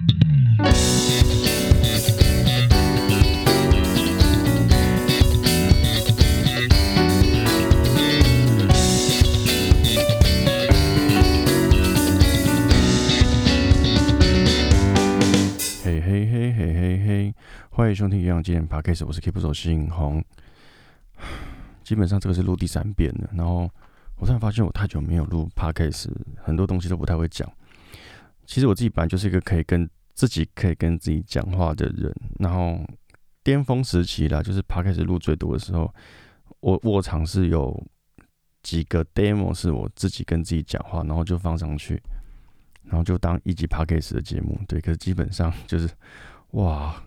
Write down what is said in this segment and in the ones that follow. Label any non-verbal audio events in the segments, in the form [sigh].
嘿嘿嘿嘿嘿嘿，欢迎收听《营养健 Podcast》，我是 Keep 手信红。[sighs] 基本上这个是录第三遍了，然后我突然发现我太久没有录 Podcast，很多东西都不太会讲。其实我自己本来就是一个可以跟自己可以跟自己讲话的人，然后巅峰时期啦，就是 p 开始录最多的时候，我我尝试有几个 demo 是我自己跟自己讲话，然后就放上去。然后就当一集 p 开始的节目，对，可是基本上就是，哇，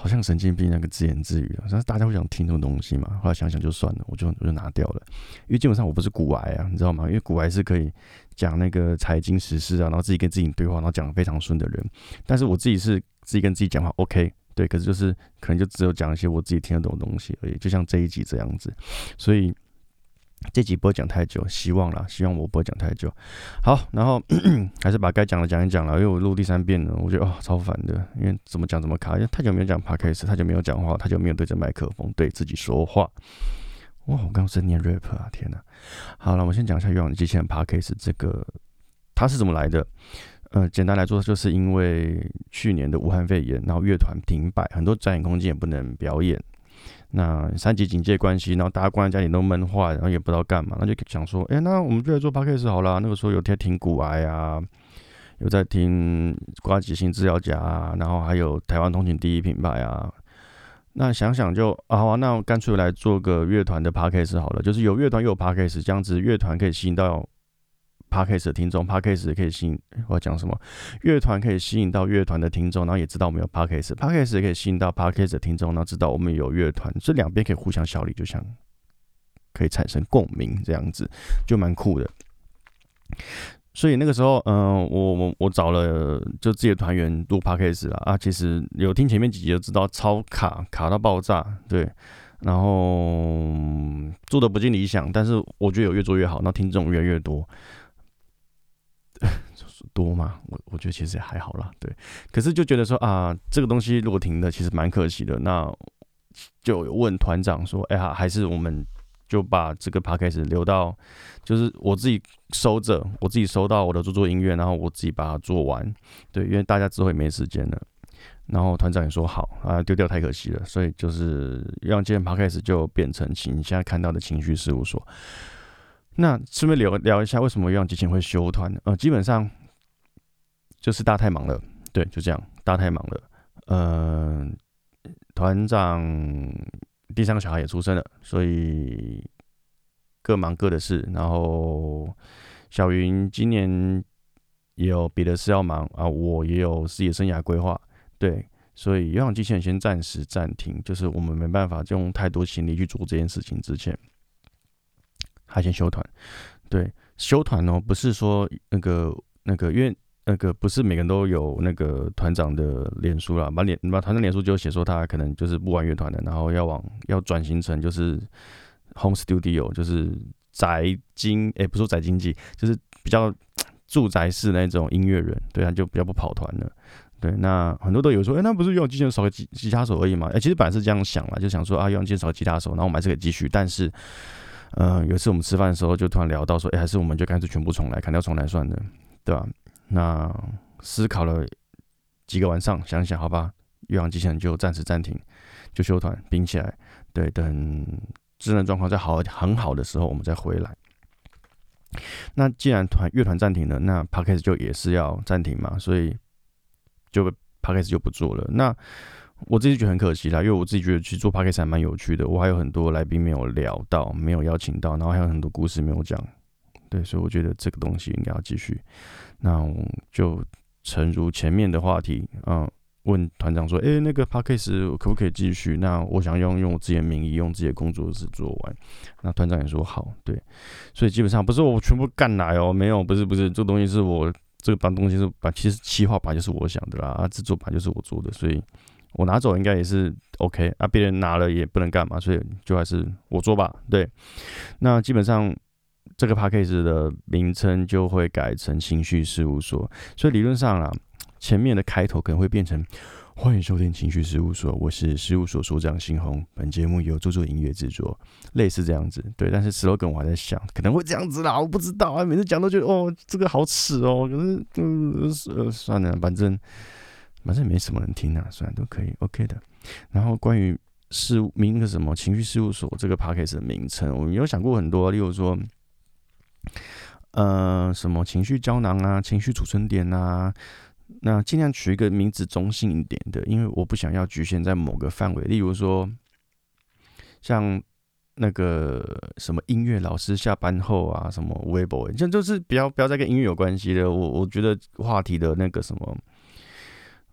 好像神经病那个自言自语啊，但是大家会想听这种东西嘛？后来想想就算了，我就我就拿掉了，因为基本上我不是古癌啊，你知道吗？因为古癌是可以讲那个财经时事啊，然后自己跟自己对话，然后讲的非常顺的人，但是我自己是自己跟自己讲话，OK，对，可是就是可能就只有讲一些我自己听得懂的东西而已，就像这一集这样子，所以。这集不会讲太久，希望啦，希望我不会讲太久。好，然后 [clears throat] 还是把该讲的讲一讲了，因为我录第三遍了，我觉得哦超烦的，因为怎么讲怎么卡，因为太久没有讲 podcast，太久没有讲话，太久没有对着麦克风对自己说话。哇，我刚刚是念 rap 啊，天哪！好了，我先讲一下越往机器人 podcast 这个它是怎么来的。呃，简单来说，就是因为去年的武汉肺炎，然后乐团停摆，很多展演空间也不能表演。那三级警戒关系，然后大家关在家里都闷坏，然后也不知道干嘛，那就想说，哎，那我们就来做 podcast 好了。那个时候有在听古癌啊，有在听瓜吉新治疗家啊，然后还有台湾通勤第一品牌啊。那想想就啊，好啊，那干脆来做个乐团的 podcast 好了，就是有乐团又有 podcast，这样子乐团可以吸引到。Podcast 的听众，Podcast 可以吸引我要讲什么？乐团可以吸引到乐团的听众，然后也知道我们有 Podcast，Podcast 也可以吸引到 Podcast 的听众，然后知道我们有乐团，这两边可以互相效力，就像可以产生共鸣，这样子就蛮酷的。所以那个时候，嗯，我我我找了就自己的团员录 Podcast 了啊，其实有听前面几集就知道超卡卡到爆炸，对，然后做的不尽理想，但是我觉得有越做越好，那听众越来越多。[laughs] 多吗？我我觉得其实也还好啦，对。可是就觉得说啊，这个东西如果停的，其实蛮可惜的。那就问团长说，哎呀，还是我们就把这个 p a c k a g e 留到，就是我自己收着，我自己收到我的做做音乐，然后我自己把它做完。对，因为大家之后也没时间了。然后团长也说好啊，丢掉太可惜了，所以就是让今天 p a c k a g e 就变成请现在看到的情绪事务所。那顺便聊聊一下，为什么让机器人会休团？呃，基本上就是大太忙了，对，就这样，大太忙了。嗯，团长第三个小孩也出生了，所以各忙各的事。然后小云今年也有别的事要忙啊，我也有事业生涯规划，对，所以让机器人先暂时暂停，就是我们没办法用太多精力去做这件事情之前。还先休团，对，休团哦，不是说那个那个，因为那个不是每个人都有那个团长的脸书啦，把脸把团长脸书就写说他可能就是不玩乐团的，然后要往要转型成就是 home studio，就是宅经，哎，不说宅经济，就是比较 [tsk] 住宅式那种音乐人，对啊，就比较不跑团了，对，那很多都有说，哎，那不是用机器人少个吉吉他手而已嘛？哎，其实本来是这样想了，就想说啊，用机器人少个吉他手，然后我们还是可以继续，但是。嗯，有一次我们吃饭的时候，就突然聊到说，哎，还是我们就干脆全部重来，砍掉重来算了，对吧？那思考了几个晚上，想想好吧，岳阳机器人就暂时暂停，就休团，冰起来，对，等智能状况再好很好的时候，我们再回来。那既然团乐团暂停了，那 p a c k a g e 就也是要暂停嘛，所以就 p a c k a g e 就不做了。那我自己觉得很可惜啦，因为我自己觉得去做 podcast 还蛮有趣的。我还有很多来宾没有聊到，没有邀请到，然后还有很多故事没有讲。对，所以我觉得这个东西应该要继续。那我就诚如前面的话题，嗯，问团长说：“诶，那个 podcast 可不可以继续？”那我想用用我自己的名义，用自己的工作室做完。那团长也说好。对，所以基本上不是我全部干来哦，没有，不是不是，这个东西是我这个把东西是把，其实企划版就是我想的啦，啊，制作版就是我做的，所以。我拿走应该也是 OK 啊，别人拿了也不能干嘛，所以就还是我做吧。对，那基本上这个 p a c k a g e 的名称就会改成情绪事务所。所以理论上啊，前面的开头可能会变成欢迎收听情绪事务所，我是事务所所长新红，本节目由做做音乐制作，类似这样子，对。但是 slogan 我还在想，可能会这样子啦，我不知道啊，每次讲都觉得哦，这个好耻哦，可是嗯呃算了，反正反正没什么人听啊，算都可以，OK 的。然后关于事务名那个什么情绪事务所这个 p a c k a g e 的名称，我们有想过很多，例如说。呃，什么情绪胶囊啊，情绪储存点啊，那尽量取一个名字中性一点的，因为我不想要局限在某个范围。例如说，像那个什么音乐老师下班后啊，什么微博，这就是不要不要再跟音乐有关系的。我我觉得话题的那个什么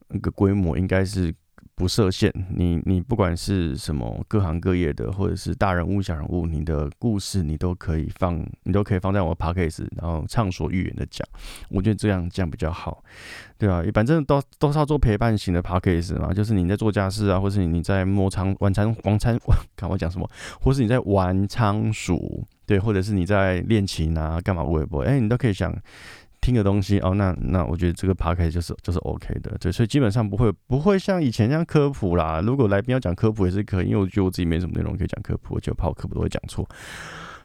那个规模应该是。不设限，你你不管是什么各行各业的，或者是大人物小人物，你的故事你都可以放，你都可以放在我的 podcast，然后畅所欲言的讲。我觉得这样这样比较好，对啊，反正都都是要做陪伴型的 podcast 嘛，就是你在做家事啊，或是你在摸仓玩仓玩仓，[laughs] 看我讲什么，或是你在玩仓鼠，对，或者是你在练琴啊，干嘛微博，哎，你都可以想。听的东西哦，那那我觉得这个 p a 就是就是 OK 的，对，所以基本上不会不会像以前那样科普啦。如果来宾要讲科普也是可以，因为我觉得我自己没什么内容可以讲科普，我就怕我科普都会讲错。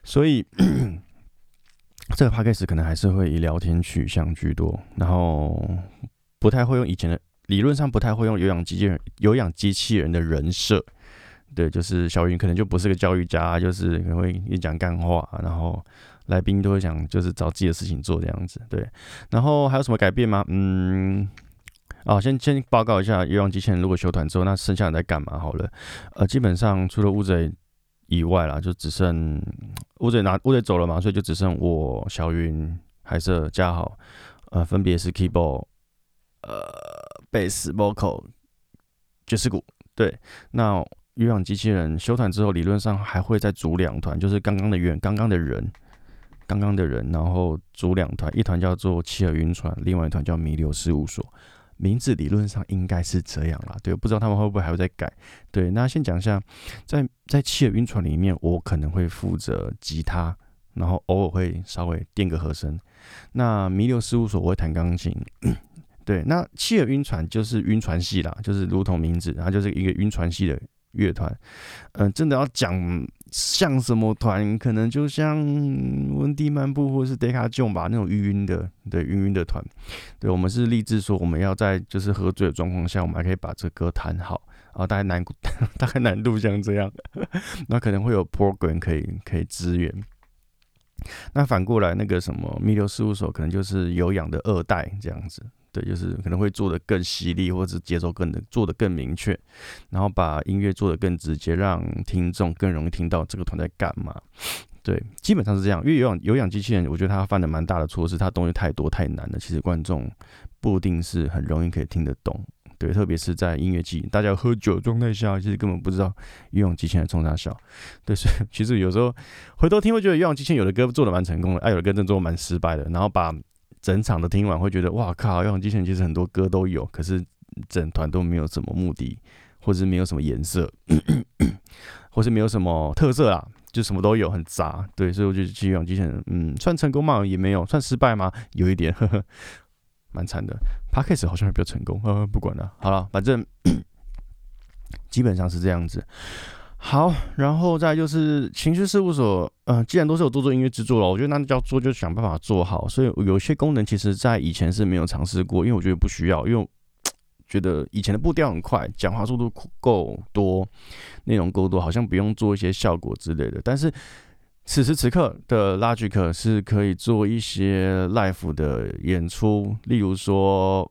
所以 [clears throat] 这个 p a 可能还是会以聊天取向居多，然后不太会用以前的理论上不太会用有氧机器人有氧机器人的人设。对，就是小云可能就不是个教育家，就是可能会一讲干话，然后。来宾都会想，就是找自己的事情做这样子，对。然后还有什么改变吗？嗯，啊，先先报告一下，有氧机器人如果休团之后，那剩下人在干嘛？好了，呃，基本上除了乌贼以外啦，就只剩乌贼拿乌贼走了嘛，所以就只剩我、小云、海瑟、嘉豪，呃，分别是 keyboard、呃，贝斯、vocal、爵士鼓。对，那有氧机器人休团之后，理论上还会再组两团，就是刚刚的原刚刚的人。刚刚的人，然后组两团，一团叫做七尔晕船，另外一团叫弥留事务所。名字理论上应该是这样啦，对，不知道他们会不会还会再改。对，那先讲一下，在在七尔晕船里面，我可能会负责吉他，然后偶尔会稍微垫个和声。那弥留事务所我会弹钢琴。对，那七尔晕船就是晕船系啦，就是如同名字，然后就是一个晕船系的乐团。嗯，真的要讲。像什么团？可能就像温蒂漫步或是 Deca j o n 吧，那种晕晕的，对，晕晕的团。对我们是立志说，我们要在就是喝醉的状况下，我们还可以把这歌弹好。啊，大概难 [laughs] 大概难度像这样，那可能会有 program 可以可以支援。那反过来，那个什么弥留事务所，可能就是有氧的二代这样子。对，就是可能会做的更犀利，或者是节奏更的做的更明确，然后把音乐做的更直接，让听众更容易听到这个团在干嘛。对，基本上是这样。因为有氧有氧机器人，我觉得他犯的蛮大的错是，他东西太多太难了，其实观众不一定是很容易可以听得懂。对，特别是在音乐季，大家喝酒状态下，其实根本不知道有氧机器人冲啥笑。对，所以其实有时候回头听会觉得有氧机器人有的歌做的蛮成功的，哎，有的歌真的做的蛮失败的，然后把。整场的听完会觉得哇靠！用机器人其实很多歌都有，可是整团都没有什么目的，或者是没有什么颜色，[coughs] 或是没有什么特色啊，就什么都有，很杂。对，所以我觉得其实用机器人，嗯，算成功吗？也没有，算失败吗？有一点，呵 [laughs] 呵，蛮惨的。p a c k a s e 好像还比较成功，呵呵，不管了，好了，反正 [coughs] 基本上是这样子。好，然后再就是情绪事务所，呃，既然都是有做做音乐制作了，我觉得那就要做，就想办法做好。所以有些功能其实在以前是没有尝试过，因为我觉得不需要，因为觉得以前的步调很快，讲话速度够多，内容够多，好像不用做一些效果之类的。但是此时此刻的 Logic 是可以做一些 live 的演出，例如说，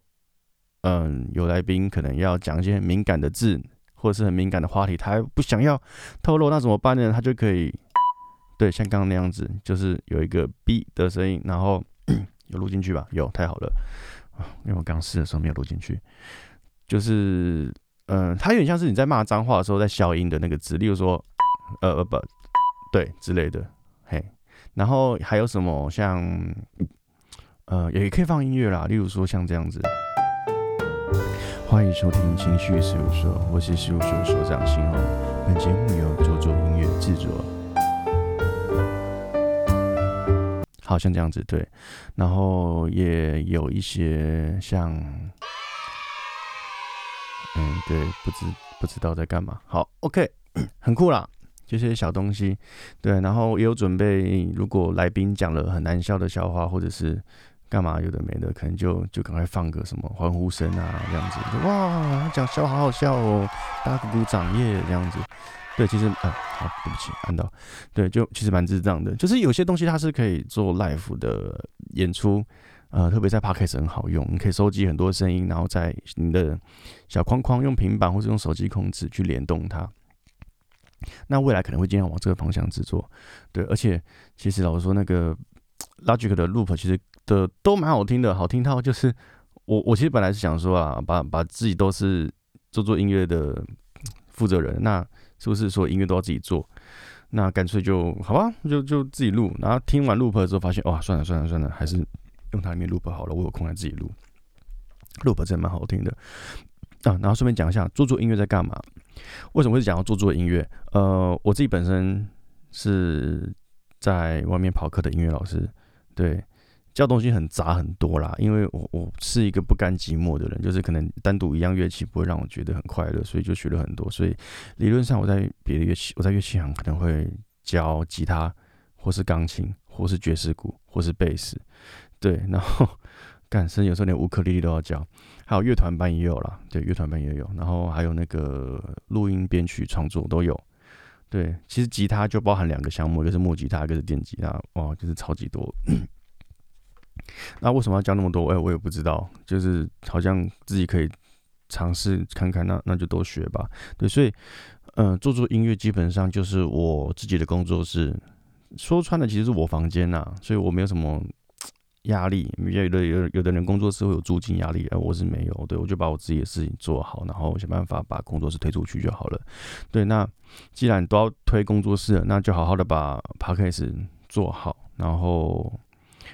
嗯，有来宾可能要讲一些敏感的字。或者是很敏感的话题，他还不想要透露，那怎么办呢？他就可以，对，像刚刚那样子，就是有一个 B 的声音，然后 [clears throat] 有录进去吧？有，太好了因为我刚试的时候没有录进去，就是，嗯，它有点像是你在骂脏话的时候在消音的那个字，例如说呃，呃，不，对之类的，嘿，然后还有什么像，呃，也可以放音乐啦，例如说像这样子。欢迎收听情绪事务所，我是事务所所长新红。本节目由做做音乐制作。好像这样子对，然后也有一些像嗯，对，不知不知道在干嘛。好，OK，[clears throat] 很酷啦，这些小东西，对，然后也有准备，如果来宾讲了很难笑的笑话，或者是干嘛有的没的，可能就就赶快放个什么欢呼声啊，这样子，哇，讲笑话好好笑哦，大家鼓鼓掌耶，这样子。对，其实，嗯，好，对不起，看到，对，就其实蛮智障的，就是有些东西它是可以做 live 的演出，呃，特别在 podcast 很好用，你可以收集很多声音，然后在你的小框框用平板或者用手机控制去联动它。那未来可能会尽量往这个方向制作，对，而且其实老实说，那个 Logic 的 Loop 其实的都蛮好听的，好听到就是我我其实本来是想说啊，把把自己都是做做音乐的负责人，那。是不是说音乐都要自己做？那干脆就好吧，就就自己录。然后听完 loop 之后，发现哇，算了算了算了，还是用它里面 loop 好了。我有空来自己录，loop 真的蛮好听的啊。然后顺便讲一下，做做音乐在干嘛？为什么会讲要做做音乐？呃，我自己本身是在外面跑课的音乐老师，对。教东西很杂很多啦，因为我我是一个不甘寂寞的人，就是可能单独一样乐器不会让我觉得很快乐，所以就学了很多。所以理论上我在别的乐器，我在乐器行可能会教吉他，或是钢琴，或是爵士鼓，或是贝斯，对。然后干甚至有时候连乌克丽丽都要教，还有乐团班也有啦，对，乐团班也有。然后还有那个录音编曲创作都有。对，其实吉他就包含两个项目，一个是木吉他，一个是电吉他，哇，就是超级多。那为什么要教那么多？哎，我也不知道，就是好像自己可以尝试看看，那那就多学吧。对，所以，嗯，做做音乐基本上就是我自己的工作室。说穿了，其实是我房间呐，所以我没有什么 [tsk] 压力。有的有有的人工作室会有租金压力，而我是没有。对我就把我自己的事情做好，然后想办法把工作室推出去就好了。对，那既然都要推工作室，那就好好的把 p a c k a g e 做好，然后。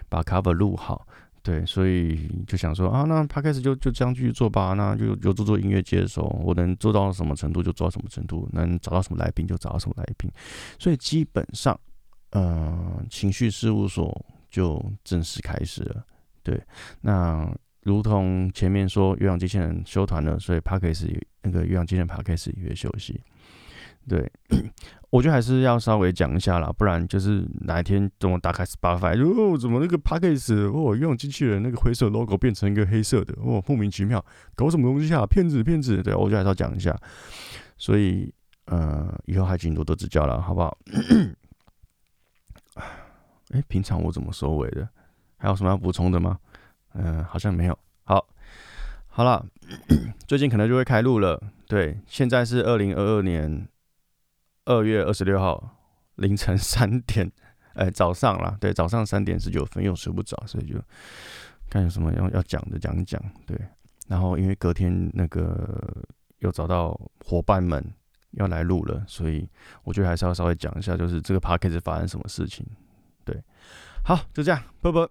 把 cover 录好，对，所以就想说啊，那 p 开始就就这样继续做吧，那就就做做音乐接手，我能做到什么程度就做到什么程度，能找到什么来宾就找到什么来宾，所以基本上，呃，情绪事务所就正式开始了。对，那如同前面说，岳阳机器人休团了，所以 p 开始那个岳阳机器人 p 开始也休息。对，我觉得还是要稍微讲一下啦，不然就是哪一天等我打开 Spotify，哦，怎么那个 p a c k a g e 哦，用机器人那个灰色 logo 变成一个黑色的，哦，莫名其妙，搞什么东西啊？骗子，骗子！对，我觉得还是要讲一下。所以，呃，以后还请多多指教了，好不好？[coughs] 哎，平常我怎么收尾的？还有什么要补充的吗？嗯，好像没有。好，好了，[coughs] 最近可能就会开录了。对，现在是二零二二年。二月二十六号凌晨三点，哎，早上啦，对，早上三点十九分，又睡不着，所以就看有什么要要讲的讲讲，对。然后因为隔天那个又找到伙伴们要来录了，所以我觉得还是要稍微讲一下，就是这个 p a c k a g e 发生什么事情，对。好，就这样，啵啵。